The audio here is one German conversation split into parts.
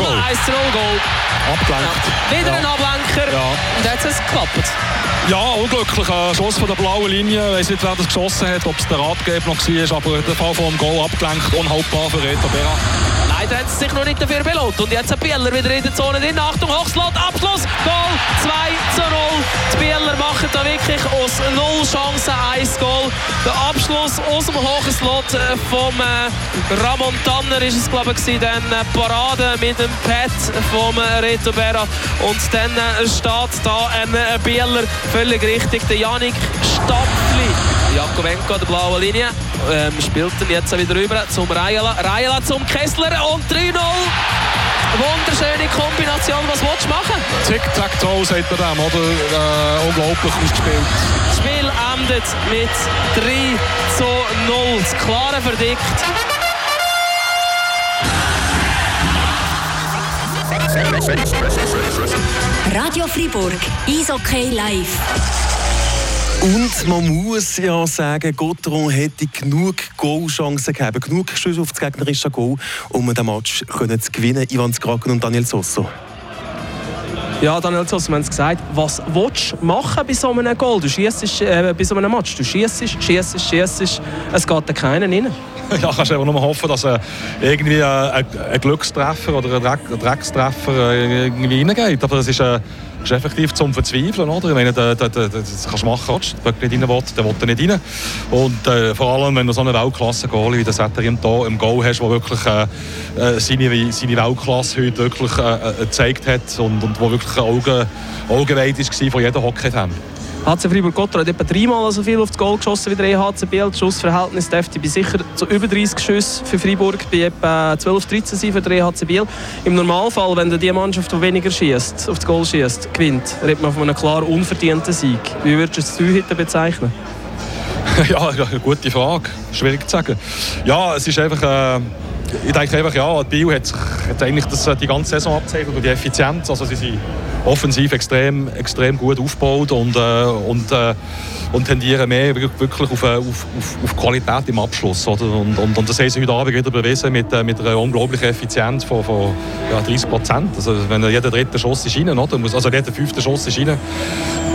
Goal. 1 zu 0 Goal. Abgelenkt. Ja. Wieder ein Ablenker. Ja. Und jetzt hat es geklappt. Ja, unglücklich. Ein Schuss von der blauen Linie. Ich weiß nicht, wer das geschossen hat, ob es der Ratgeber noch war, aber der Fall vom Goal abgelenkt. Unhaltbar für Reto Berra. Leider hat es sich noch nicht dafür belohnt. Und jetzt hat Bieler wieder in der Zone drin. Achtung, Hochslot, Abschluss, Goal 2 zu 0. Die Bieler machen da wirklich aus null Chancen 1 Goal. Der Abschluss aus dem Hochslot äh, vom äh, Ramon Tanner ist es, glaube ich, dann äh, Parade mit dem Pad vom Reto Berra. Und dann steht da ein Bieler völlig richtig, der Janik Stapfli. Jakovenko, der blaue Linie, ähm, spielt ihn jetzt wieder rüber zum Rajala. Rajala zum Kessler und 3-0. Wunderschöne Kombination. Was willst du machen? Tic-Tac-Toe, sagt man dem, oder? Äh, unglaublich ausgespielt. Das Spiel endet mit 3 zu 0. Das klare Verdikt. Radio Fribourg, Eishockey live. Und man muss ja sagen, Gotteron hätte genug Goalchancen gehabt, genug Schüsse auf das gegnerische Goal, um den Match zu gewinnen. Ivan Skraken und Daniel Sosso. Ja, Daniel Zoss, wir haben es gesagt. Was willst du machen bei so einem Goal? Du schießt äh, bei so einem Match. Du schießt, schießt, schießt. Es geht da keinen rein. Ja, kannst einfach nur hoffen, dass äh, irgendwie äh, ein, ein Glückstreffer oder ein, Dreck, Dreckstreffer äh, irgendwie reingeht. Aber es ist, äh, ist effektiv zum Verzweifeln. Oder? Ich meine, da, da, da, das kannst du machen, willst. Böck nicht rein will, der will nicht rein. Und äh, vor allem, wenn du so eine Weltklasse-Goal wie der Setter im, im Goal hast, der wirklich äh, äh, seine, seine Weltklasse heute wirklich gezeigt hat und, und wo wirklich Augen, Augenweit war von jedem Hockey-Fan. HC Fribourg-Gotteron hat etwa dreimal so viel auf das Goal geschossen wie der EHC Biel. Das Schussverhältnis dürfte bei sicher zu über 30 Schüssen für Fribourg bei etwa 12-13 sein für den EHC Biel. Im Normalfall, wenn die Mannschaft, die weniger schießt, das Goal schießt, gewinnt, redet man von einem klar unverdienten Sieg. Wie würdest du es heute bezeichnen? ja, gute Frage. Schwierig zu sagen. Ja, es ist einfach... Äh ich denke einfach, ja, Bio hat, hat eigentlich das, die ganze Saison abgezeichnet durch die Effizienz. Also sie sind offensiv extrem, extrem gut aufgebaut und, äh, und, äh, und tendieren mehr wirklich auf, auf, auf, auf Qualität im Abschluss. Oder? Und, und, und das haben sie heute Abend wieder bewiesen mit, äh, mit einer unglaublichen Effizienz von, von ja, 30 Prozent. Also wenn jeder dritte Schuss ist rein, oder? also jeder fünfte Schuss ist rein.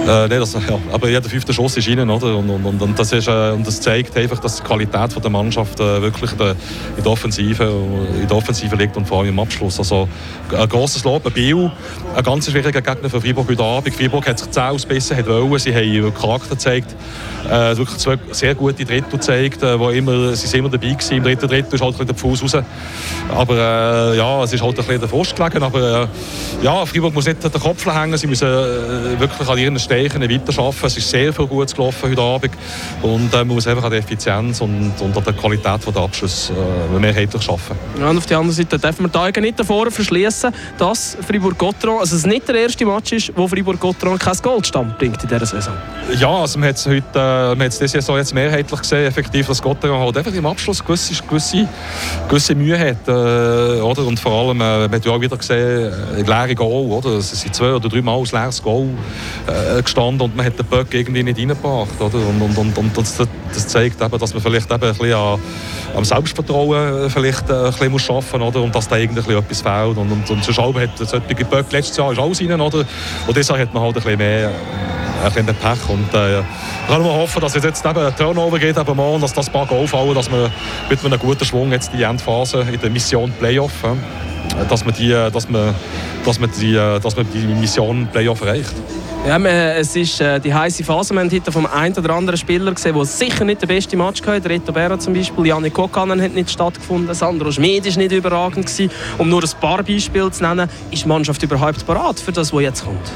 Äh, nee, das, ja, aber jeder fünfte Schuss ist rein. Oder? Und, und, und, das ist, äh, und das zeigt einfach, dass die Qualität der Mannschaft äh, wirklich der, in der Offensive in der Offensive liegt und vor allem im Abschluss. Also ein grosses Lob, ein Biel, ein ganz schwieriger Gegner für Freiburg heute Abend. Freiburg hat sich zehn ausbissen, hat wollen, sie haben Charakter gezeigt, äh, wirklich zwei sehr gute Drittel gezeigt, äh, wo immer, sie sind immer dabei gewesen. Im dritten Drittel ist halt der Fuß raus. Aber äh, ja, es ist halt ein bisschen der Frust gelegen, aber äh, ja, Freiburg muss nicht den Kopf hängen, sie müssen äh, wirklich an ihren Stärken weiterarbeiten. Es ist sehr viel Gutes gelaufen heute Abend und äh, man muss einfach an der Effizienz und, und an der Qualität der Abschluss äh, mehrheitlich arbeiten. Ja, und auf der anderen Seite dürfen wir die Augen nicht davor verschließen, dass Fribourg-Gotteron, also es nicht der erste Match ist, wo Fribourg-Gotteron kein Goldstand bringt in dieser Saison. Ja, also man hat es heute, äh, man hat diese Saison jetzt mehrheitlich gesehen, effektiv, dass Gotteron halt einfach im Abschluss gewisse, gewisse, gewisse Mühe hat, äh, oder? Und vor allem, äh, man hat ja auch wieder gesehen, äh, leere Goal, oder? Es sind zwei oder drei Mal ein leeres Goal äh, gestanden und man hat den Böck irgendwie nicht reingebracht, oder? Und, und, und, und das, das, zeigt eben, dass man vielleicht eben ein bisschen am Selbstvertrauen vielleicht äh, ein bisschen muss arbeiten muss, und dass da eigentlich etwas fehlt. Und, und, und sonst hat solche Böcke letztes Jahr ist alles rein, oder? Und deshalb hat man halt ein bisschen mehr ein bisschen Pech. Und äh, kann nur hoffen, dass es jetzt eben ein Turnover geht, eben morgen, dass das paar Goal fallen, dass man mit einem guten Schwung jetzt die Endphase in der Mission Playoff, äh, dass man die, dass man, dass man die, dass man die Mission Playoff erreicht. Ja, es ist äh, die heiße Phase. Wir haben heute vom einen oder anderen Spieler gesehen, der sicher nicht der beste Match hatte. Reto Berra zum Beispiel. Janik Kokanen hat nicht stattgefunden. Sandro Schmid war nicht überragend. Gewesen. Um nur ein paar Beispiele zu nennen, ist die Mannschaft überhaupt bereit für das, was jetzt kommt?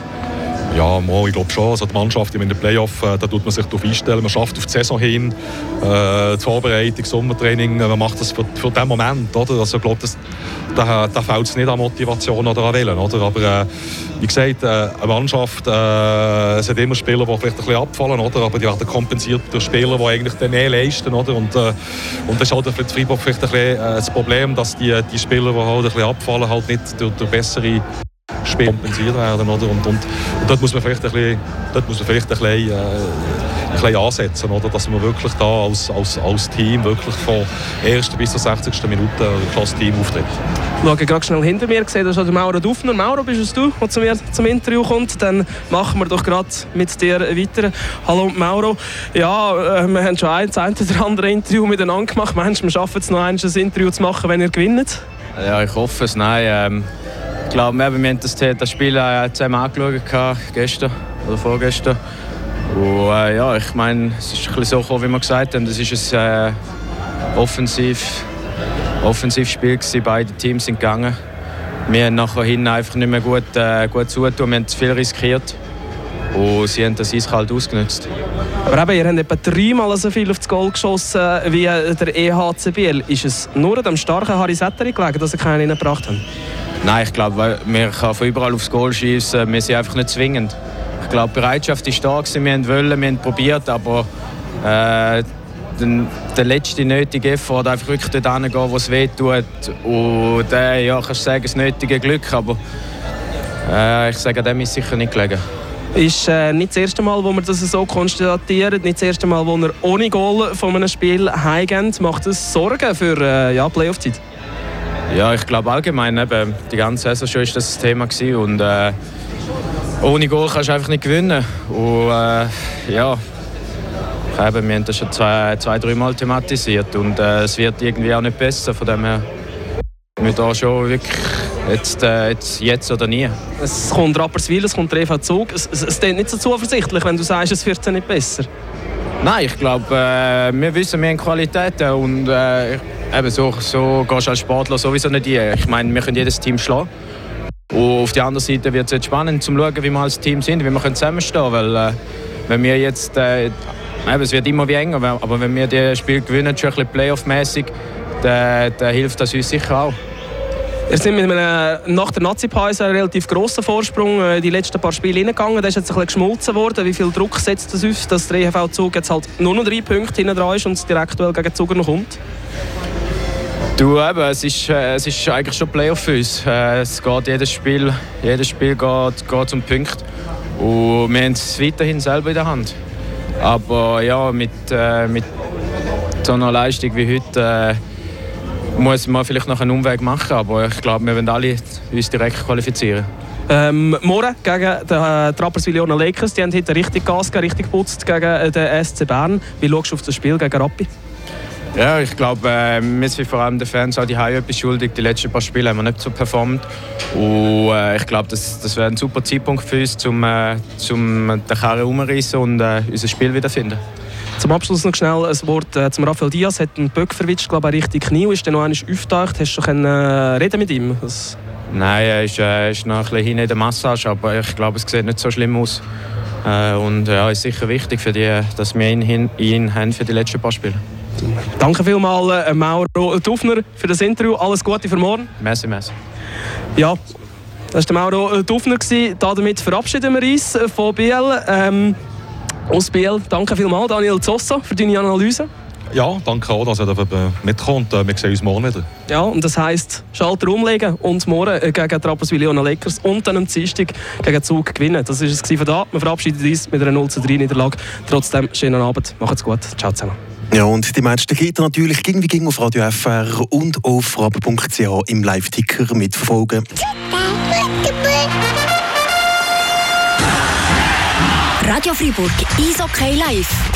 Ja, mal, ich glaube schon. Also die Mannschaft in den Playoff, äh, da tut man sich darauf einstellen. Man schafft auf die Saison hin, äh, die Vorbereitung, Sommertraining. Äh, man macht das für, für den Moment. Oder? Also, ich glaube, da, da fällt es nicht an Motivation oder an Willen. Oder? Aber äh, wie gesagt, äh, eine Mannschaft, äh, es hat immer Spieler, die vielleicht ein bisschen abfallen, oder? aber die werden kompensiert durch Spieler, die eigentlich mehr leisten. Oder? Und, äh, und das ist halt für Freiburg vielleicht ein bisschen, äh, das Problem, dass die, die Spieler, die halt ein bisschen abfallen, halt nicht durch, durch bessere Spiel kompensiert werden. Oder? Und, und, und dort muss man vielleicht ein bisschen, dort muss man vielleicht ein bisschen, äh, ein bisschen ansetzen, oder? dass man wirklich da als, als, als Team wirklich von 1. bis zur 60. Minute ein klasse Team auftritt. Ich schaue gerade schnell hinter mir, sehe da schon den Mauro Dufner. Mauro, bist es du, der zu mir zum Interview kommt? Dann machen wir doch gerade mit dir weiter. Hallo Mauro. Ja, äh, wir haben schon ein, ein oder andere Interview miteinander gemacht. Meinst du, wir schaffen es noch ein Interview zu machen, wenn ihr gewinnt? Ja, ich hoffe es. Nein, ähm, ich glaube, wir haben das, das Spiel äh, zusammen angeschaut, gestern oder vorgestern. Und, äh, ja, ich meine, es ist ein bisschen so wie wir gesagt haben. Es ist ein äh, offensiv, Offensivspiel gewesen. Beide Teams sind gegangen. Wir haben nachher hinten einfach nicht mehr gut, äh, gut zugetan. Wir haben zu viel riskiert. Und sie haben das eiskalt ausgenutzt. Aber eben, ihr habt etwa dreimal so viel auf das Goal geschossen wie der EHCBL. Ist es nur an dem starken Harry Setteri gelegen, dass ihr keinen reingebracht habt? Nein, ich glaube, wir können von überall aufs Goal schießen. Wir sind einfach nicht zwingend. Ich glaube, die Bereitschaft ist da. Wir wollen, wir haben probiert, aber äh, der letzte nötige Effort, einfach wirklich dort hingehen, wo es weh tut. Und äh, ja, kannst sagen, das nötige Glück, aber äh, ich sage, dem ist sicher nicht gelegen. Ist äh, nicht das erste Mal, wo wir das so konstatieren, nicht das erste Mal, wo wir ohne Goal von einem Spiel heimgehen. Macht das Sorgen für äh, ja, Playoff-Zeit? Ja, ich glaube allgemein, eben, die ganze Saison schon ist das, das Thema gewesen und äh, ohne Goal kannst du einfach nicht gewinnen. Und äh, ja, eben, wir haben das schon zwei, zwei drei Mal thematisiert und äh, es wird irgendwie auch nicht besser. Von dem her wir da schon wirklich jetzt, äh, jetzt, jetzt oder nie. Es kommt Rapperswil, es kommt der EV Zug. Es, es, es nicht so zuversichtlich, wenn du sagst, es wird nicht besser. Nein, ich glaube, äh, wir wissen, wir haben Qualitäten und äh, eben so, so gehst du als Sportler sowieso nicht ein. Ich meine, wir können jedes Team schlagen. Und auf der anderen Seite wird es jetzt spannend zu schauen, wie wir als Team sind, wie wir zusammenstehen können. Weil, äh, wenn wir jetzt, äh, eben, es wird immer wie enger, aber wenn wir das Spiel gewinnen, schon ein bisschen Playoff-mäßig, dann, dann hilft das uns sicher auch. Ihr seid mit einem, nach der Nazi-Pause einen relativ grossen Vorsprung in die letzten paar Spiele hineingegangen. Der ist jetzt ein bisschen geschmolzen worden. Wie viel Druck setzt das auf, dass der EHV Zug jetzt halt nur noch drei Punkte hinten dran ist und es direkt gegen Zuger noch kommt? Du, eben, es, ist, äh, es ist eigentlich schon Playoff für uns. Äh, es geht jedes Spiel, jedes Spiel geht, geht um Punkte. Und wir haben es weiterhin selber in der Hand. Aber ja, mit, äh, mit so einer Leistung wie heute muss man vielleicht noch einen Umweg machen, aber ich glaube, wir werden alle uns direkt qualifizieren. Ähm, morgen gegen die äh, Trapperswil Lakers, die haben heute richtig Gas gegeben, richtig geputzt gegen äh, den SC Bern. Wie schaust du auf das Spiel gegen Rappi? Ja, ich glaube, äh, wir sind vor allem den Fans auch die etwas schuldig. Die letzten paar Spiele haben wir nicht so performt. Und äh, ich glaube, das, das wäre ein super Zeitpunkt für uns, um äh, zum den Karren umreißen und äh, unser Spiel wiederfinden. Zum Abschluss noch schnell ein Wort äh, zum Rafael Diaz. Hat einen Böck verwitscht, glaube ich, richtig Knie. Ist dann noch einmal aufgetaucht? Hast du schon äh, reden mit ihm? Das Nein, er ist, äh, ist noch ein bisschen in der Massage, aber ich glaube, es sieht nicht so schlimm aus. Äh, und ja, ist sicher wichtig, für die, dass wir ihn, ihn haben für die letzten paar Spiele. Danke vielmals, äh, Mauro Dufner, für das Interview. Alles Gute für morgen. Merci, merci. Ja, das war Mauro Dufner. Damit verabschieden wir uns von Biel. Ähm, aus Biel. Danke vielmals, Daniel Zossa, für deine Analyse. Ja, danke auch, dass ihr mitkommt. Wir sehen uns morgen wieder. Ja, und das heisst, Schalter umlegen und morgen gegen Trappers Leona Lakers und dann am Dienstag gegen Zug gewinnen. Das war es von da. Wir verabschieden uns mit einer 0 3 Niederlage. Trotzdem, schönen Abend, macht's gut. Ciao zusammen. Ja, und die Matches geht natürlich ging wie ging auf Radio FR und auf rab.ch im Live-Ticker mitverfolgen. Radio Fribourg, Eishockey live.